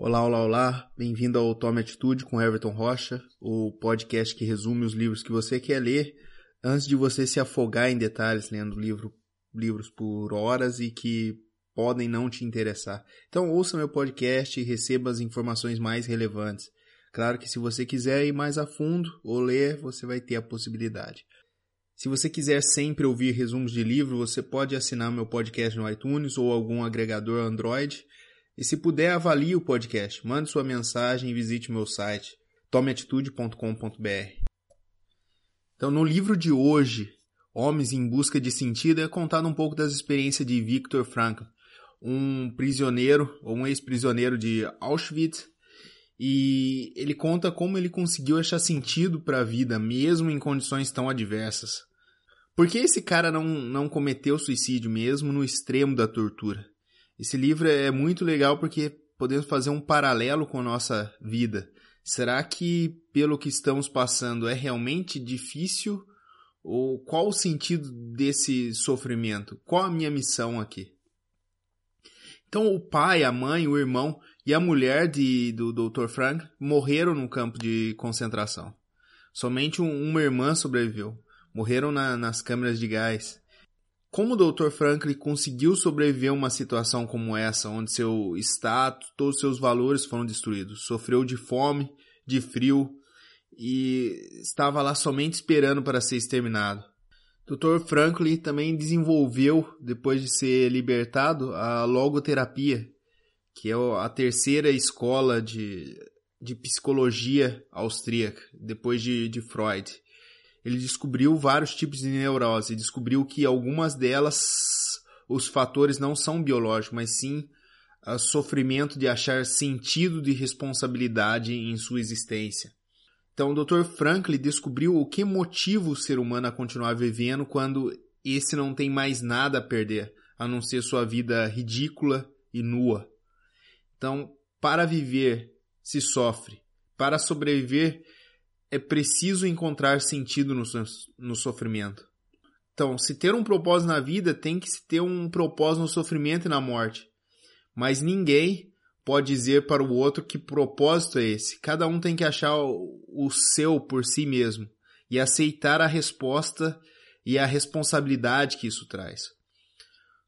Olá, olá, olá. Bem-vindo ao Tome Atitude com Everton Rocha, o podcast que resume os livros que você quer ler antes de você se afogar em detalhes lendo livro, livros por horas e que podem não te interessar. Então ouça meu podcast e receba as informações mais relevantes. Claro que se você quiser ir mais a fundo ou ler, você vai ter a possibilidade. Se você quiser sempre ouvir resumos de livro, você pode assinar meu podcast no iTunes ou algum agregador Android. E se puder, avalie o podcast, mande sua mensagem e visite meu site tomeatitude.com.br. Então, no livro de hoje, Homens em Busca de Sentido, é contado um pouco das experiências de Viktor Frankl, um prisioneiro ou um ex-prisioneiro de Auschwitz e ele conta como ele conseguiu achar sentido para a vida, mesmo em condições tão adversas. Por que esse cara não, não cometeu suicídio mesmo no extremo da tortura? Esse livro é muito legal porque podemos fazer um paralelo com a nossa vida. Será que, pelo que estamos passando, é realmente difícil? Ou qual o sentido desse sofrimento? Qual a minha missão aqui? Então, o pai, a mãe, o irmão e a mulher de, do Dr. Frank morreram no campo de concentração. Somente um, uma irmã sobreviveu morreram na, nas câmeras de gás. Como o Dr. Franklin conseguiu sobreviver a uma situação como essa, onde seu status, todos os seus valores foram destruídos? Sofreu de fome, de frio e estava lá somente esperando para ser exterminado. Dr. Franklin também desenvolveu, depois de ser libertado, a logoterapia, que é a terceira escola de, de psicologia austríaca, depois de, de Freud ele descobriu vários tipos de neurose, descobriu que algumas delas os fatores não são biológicos, mas sim o sofrimento de achar sentido de responsabilidade em sua existência. Então, o Dr. Franklin descobriu o que motiva o ser humano a continuar vivendo quando esse não tem mais nada a perder, a não ser sua vida ridícula e nua. Então, para viver se sofre, para sobreviver é preciso encontrar sentido no, no sofrimento. Então, se ter um propósito na vida, tem que se ter um propósito no sofrimento e na morte. Mas ninguém pode dizer para o outro que propósito é esse. Cada um tem que achar o seu por si mesmo e aceitar a resposta e a responsabilidade que isso traz.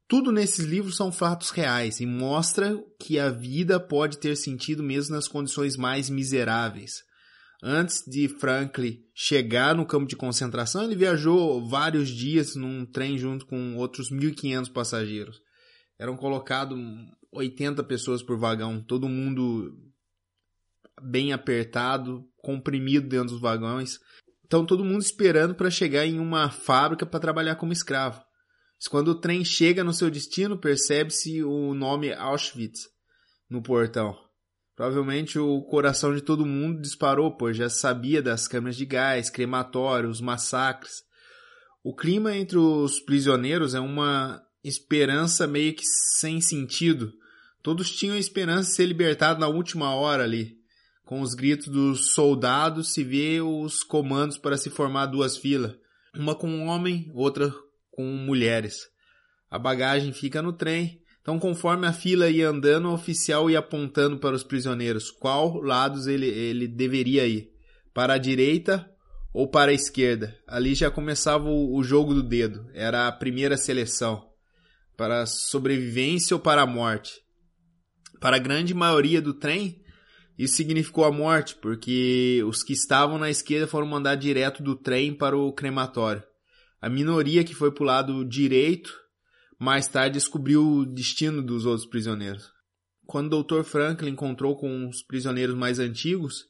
Tudo nesses livros são fatos reais e mostra que a vida pode ter sentido mesmo nas condições mais miseráveis. Antes de Franklin chegar no campo de concentração, ele viajou vários dias num trem junto com outros 1.500 passageiros. Eram colocados 80 pessoas por vagão, todo mundo bem apertado, comprimido dentro dos vagões. Então todo mundo esperando para chegar em uma fábrica para trabalhar como escravo. Quando o trem chega no seu destino, percebe-se o nome Auschwitz no portão. Provavelmente o coração de todo mundo disparou, pois já sabia das câmeras de gás, crematórios, massacres. O clima entre os prisioneiros é uma esperança meio que sem sentido. Todos tinham a esperança de ser libertados na última hora ali. Com os gritos dos soldados se vê os comandos para se formar duas filas, uma com homem, outra com mulheres. A bagagem fica no trem então, conforme a fila ia andando, o oficial ia apontando para os prisioneiros qual lados ele, ele deveria ir. Para a direita ou para a esquerda. Ali já começava o, o jogo do dedo. Era a primeira seleção. Para a sobrevivência ou para a morte. Para a grande maioria do trem, isso significou a morte, porque os que estavam na esquerda foram mandados direto do trem para o crematório. A minoria que foi para o lado direito mais tarde descobriu o destino dos outros prisioneiros. Quando o Dr. Franklin encontrou com os prisioneiros mais antigos,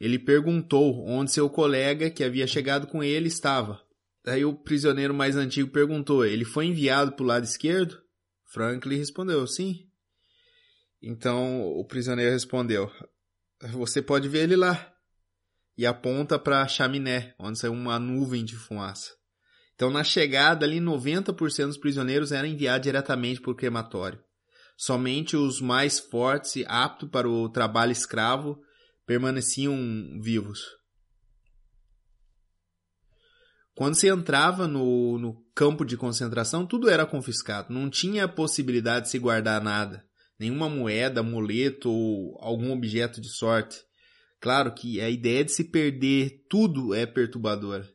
ele perguntou onde seu colega que havia chegado com ele estava. Daí o prisioneiro mais antigo perguntou: Ele foi enviado para o lado esquerdo? Franklin respondeu: Sim. Então o prisioneiro respondeu: Você pode ver ele lá. E aponta para a chaminé, onde saiu uma nuvem de fumaça. Então, na chegada ali, 90% dos prisioneiros eram enviados diretamente para o crematório. Somente os mais fortes e aptos para o trabalho escravo permaneciam vivos. Quando se entrava no, no campo de concentração, tudo era confiscado. Não tinha possibilidade de se guardar nada. nenhuma moeda, amuleto ou algum objeto de sorte. Claro que a ideia de se perder tudo é perturbadora.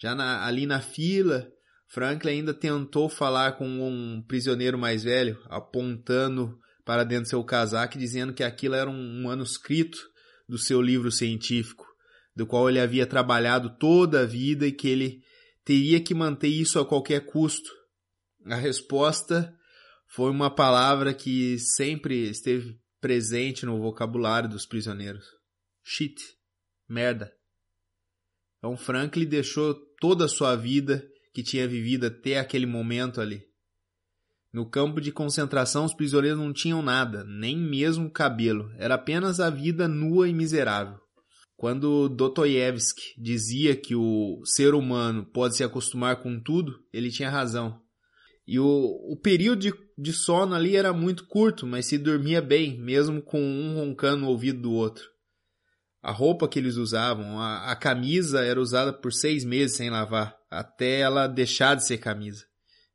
Já na, ali na fila, Franklin ainda tentou falar com um prisioneiro mais velho, apontando para dentro do seu casaco, dizendo que aquilo era um manuscrito do seu livro científico, do qual ele havia trabalhado toda a vida e que ele teria que manter isso a qualquer custo. A resposta foi uma palavra que sempre esteve presente no vocabulário dos prisioneiros. Shit. Merda. Então Franklin deixou toda a sua vida que tinha vivido até aquele momento ali. No campo de concentração, os prisioneiros não tinham nada, nem mesmo cabelo, era apenas a vida nua e miserável. Quando Dostoiévski dizia que o ser humano pode se acostumar com tudo, ele tinha razão. E o, o período de, de sono ali era muito curto, mas se dormia bem, mesmo com um roncando no ouvido do outro. A roupa que eles usavam, a, a camisa era usada por seis meses sem lavar, até ela deixar de ser camisa.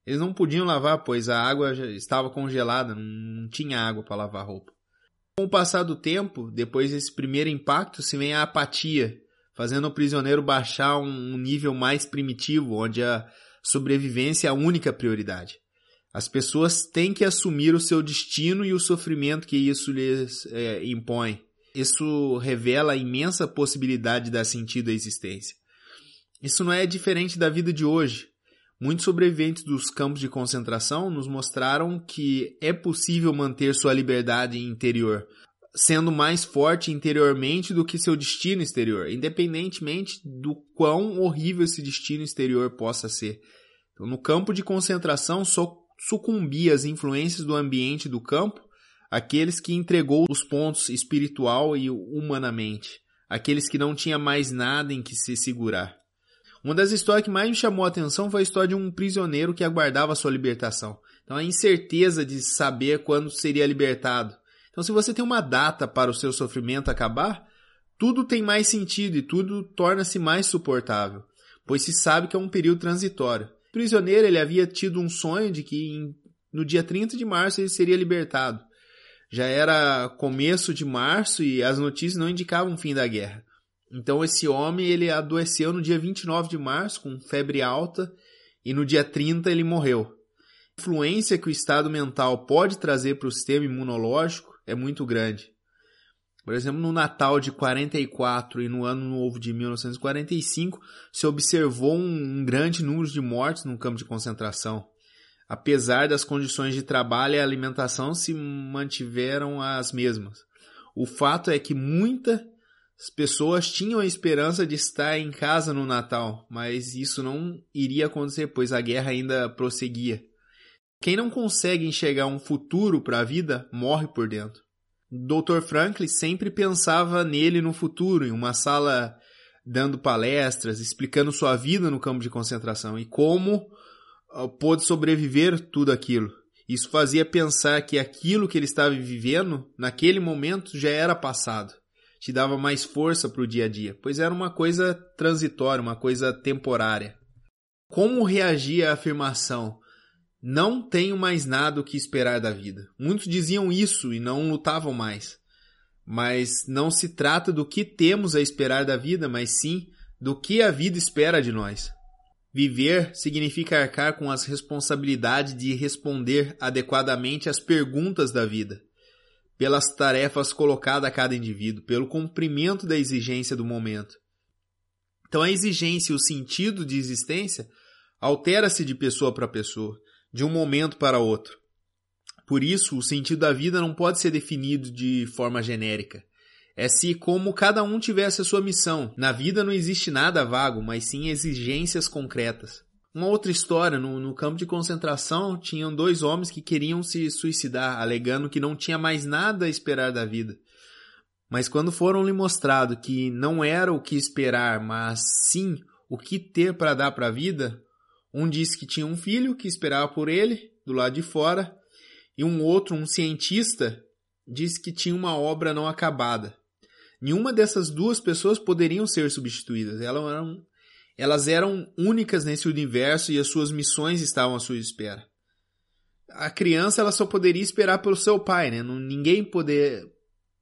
Eles não podiam lavar, pois a água estava congelada, não tinha água para lavar roupa. Com o passar do tempo, depois desse primeiro impacto, se vem a apatia, fazendo o prisioneiro baixar um nível mais primitivo, onde a sobrevivência é a única prioridade. As pessoas têm que assumir o seu destino e o sofrimento que isso lhes é, impõe. Isso revela a imensa possibilidade de dar sentido à existência. Isso não é diferente da vida de hoje. Muitos sobreviventes dos campos de concentração nos mostraram que é possível manter sua liberdade interior, sendo mais forte interiormente do que seu destino exterior, independentemente do quão horrível esse destino exterior possa ser. Então, no campo de concentração, só sucumbia às influências do ambiente do campo aqueles que entregou os pontos espiritual e humanamente, aqueles que não tinha mais nada em que se segurar. Uma das histórias que mais me chamou a atenção foi a história de um prisioneiro que aguardava sua libertação. Então a incerteza de saber quando seria libertado, então, se você tem uma data para o seu sofrimento acabar, tudo tem mais sentido e tudo torna-se mais suportável, pois se sabe que é um período transitório. O prisioneiro ele havia tido um sonho de que no dia 30 de março ele seria libertado. Já era começo de março e as notícias não indicavam o fim da guerra. Então esse homem ele adoeceu no dia 29 de março com febre alta e no dia 30 ele morreu. A influência que o estado mental pode trazer para o sistema imunológico é muito grande. Por exemplo, no Natal de 44 e no Ano Novo de 1945, se observou um grande número de mortes no campo de concentração. Apesar das condições de trabalho e alimentação se mantiveram as mesmas. O fato é que muitas pessoas tinham a esperança de estar em casa no Natal, mas isso não iria acontecer, pois a guerra ainda prosseguia. Quem não consegue enxergar um futuro para a vida morre por dentro. Dr. Franklin sempre pensava nele no futuro, em uma sala dando palestras, explicando sua vida no campo de concentração e como pôde sobreviver tudo aquilo. Isso fazia pensar que aquilo que ele estava vivendo naquele momento já era passado. Te dava mais força para o dia a dia, pois era uma coisa transitória, uma coisa temporária. Como reagir à afirmação? Não tenho mais nada o que esperar da vida. Muitos diziam isso e não lutavam mais. Mas não se trata do que temos a esperar da vida, mas sim do que a vida espera de nós. Viver significa arcar com as responsabilidades de responder adequadamente às perguntas da vida, pelas tarefas colocadas a cada indivíduo, pelo cumprimento da exigência do momento. Então a exigência e o sentido de existência altera-se de pessoa para pessoa de um momento para outro. Por isso, o sentido da vida não pode ser definido de forma genérica. É se como cada um tivesse a sua missão. Na vida não existe nada vago, mas sim exigências concretas. Uma outra história, no, no, campo de concentração, tinham dois homens que queriam se suicidar, alegando que não tinha mais nada a esperar da vida. Mas quando foram lhe mostrado que não era o que esperar, mas sim o que ter para dar para a vida, um disse que tinha um filho que esperava por ele, do lado de fora, e um outro, um cientista, disse que tinha uma obra não acabada. Nenhuma dessas duas pessoas poderiam ser substituídas. Elas eram, elas eram únicas nesse universo e as suas missões estavam à sua espera. a criança ela só poderia esperar pelo seu pai, né? Ninguém poder,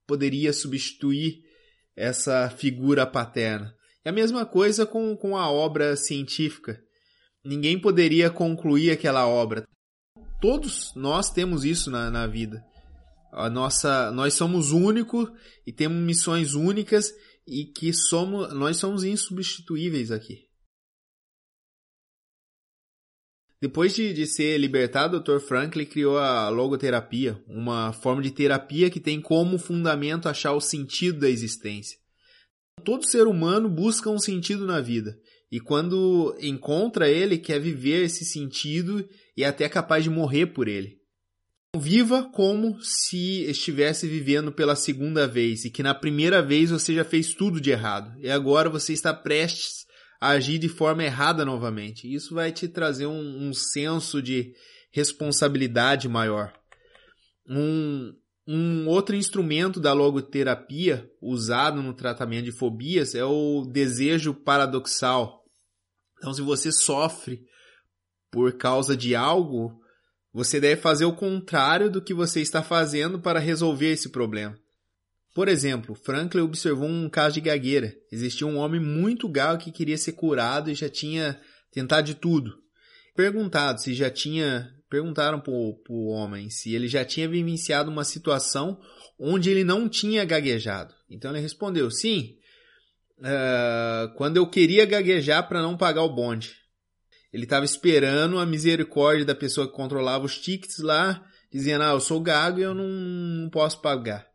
poderia substituir essa figura paterna. É a mesma coisa com, com a obra científica. Ninguém poderia concluir aquela obra. Todos nós temos isso na, na vida. A nossa, nós somos únicos e temos missões únicas e que somos, nós somos insubstituíveis aqui. Depois de, de ser libertado, Dr. Franklin criou a logoterapia, uma forma de terapia que tem como fundamento achar o sentido da existência. Todo ser humano busca um sentido na vida, e quando encontra ele, quer viver esse sentido e é até capaz de morrer por ele. Viva como se estivesse vivendo pela segunda vez e que na primeira vez você já fez tudo de errado e agora você está prestes agir de forma errada novamente. Isso vai te trazer um, um senso de responsabilidade maior. Um, um outro instrumento da logoterapia usado no tratamento de fobias é o desejo paradoxal. Então, se você sofre por causa de algo, você deve fazer o contrário do que você está fazendo para resolver esse problema. Por exemplo, Franklin observou um caso de gagueira. Existia um homem muito gago que queria ser curado e já tinha tentado de tudo. Perguntado se já tinha, perguntaram para o homem se ele já tinha vivenciado uma situação onde ele não tinha gaguejado. Então ele respondeu: sim. Uh, quando eu queria gaguejar para não pagar o bonde. Ele estava esperando a misericórdia da pessoa que controlava os tickets lá, dizendo: ah, eu sou gago e eu não, não posso pagar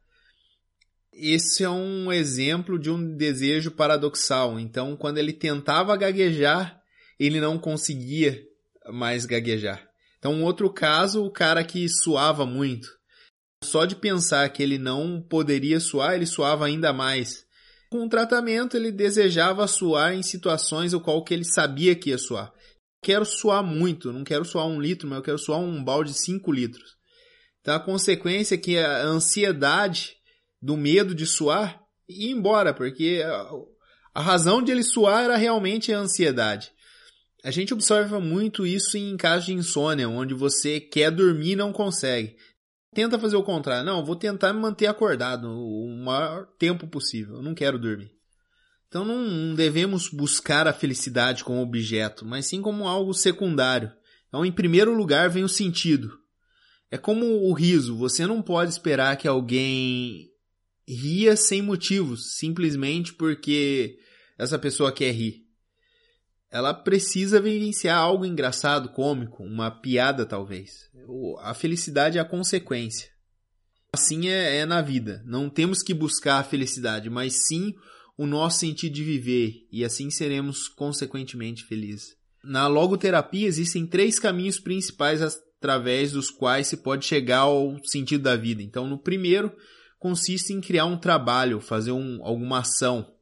esse é um exemplo de um desejo paradoxal. Então, quando ele tentava gaguejar, ele não conseguia mais gaguejar. Então, um outro caso, o cara que suava muito. Só de pensar que ele não poderia suar, ele suava ainda mais. Com o tratamento, ele desejava suar em situações o qual que ele sabia que ia suar. Quero suar muito, não quero suar um litro, mas eu quero suar um balde de cinco litros. Então, a consequência é que a ansiedade do medo de suar ir embora, porque a, razão de ele suar era realmente a ansiedade. A gente observa muito isso em casos de insônia, onde você quer dormir e não consegue. Tenta fazer o contrário. Não, vou tentar me manter acordado o maior tempo possível. Eu não quero dormir. Então não devemos buscar a felicidade como objeto, mas sim como algo secundário. Então, em primeiro lugar, vem o sentido. É como o riso. Você não pode esperar que alguém ria sem motivos, simplesmente porque essa pessoa quer rir. Ela precisa vivenciar algo engraçado, cômico, uma piada talvez. A felicidade é a consequência. Assim é, é na vida. Não temos que buscar a felicidade, mas sim o nosso sentido de viver, e assim seremos consequentemente felizes. Na logoterapia existem três caminhos principais através dos quais se pode chegar ao sentido da vida. Então, no primeiro, consiste em criar um trabalho, fazer um, alguma ação.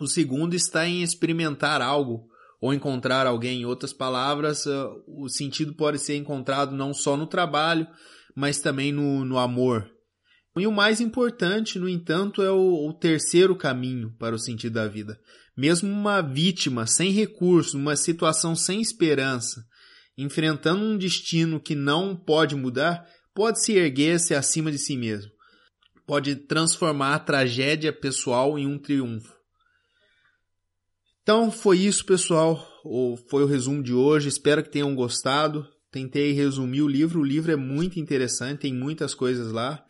O segundo está em experimentar algo ou encontrar alguém. Em outras palavras, uh, o sentido pode ser encontrado não só no trabalho, mas também no, no amor. E o mais importante, no entanto, é o, o terceiro caminho para o sentido da vida. Mesmo uma vítima sem recurso, numa situação sem esperança, enfrentando um destino que não pode mudar, pode se erguer-se acima de si mesmo pode transformar a tragédia pessoal em um triunfo. Então foi isso, pessoal. Foi o resumo de hoje. Espero que tenham gostado. Tentei resumir o livro. O livro é muito interessante, tem muitas coisas lá.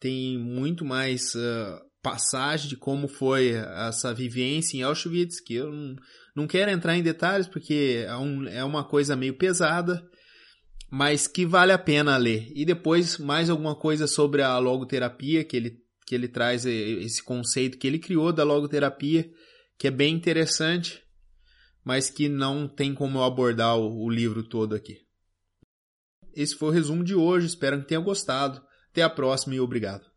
Tem muito mais uh, passagem de como foi essa vivência em Auschwitz, que eu não, não quero entrar em detalhes porque é, um, é uma coisa meio pesada mas que vale a pena ler. E depois mais alguma coisa sobre a logoterapia, que ele, que ele traz esse conceito que ele criou da logoterapia, que é bem interessante, mas que não tem como eu abordar o, o livro todo aqui. Esse foi o resumo de hoje, espero que tenha gostado. Até a próxima e obrigado.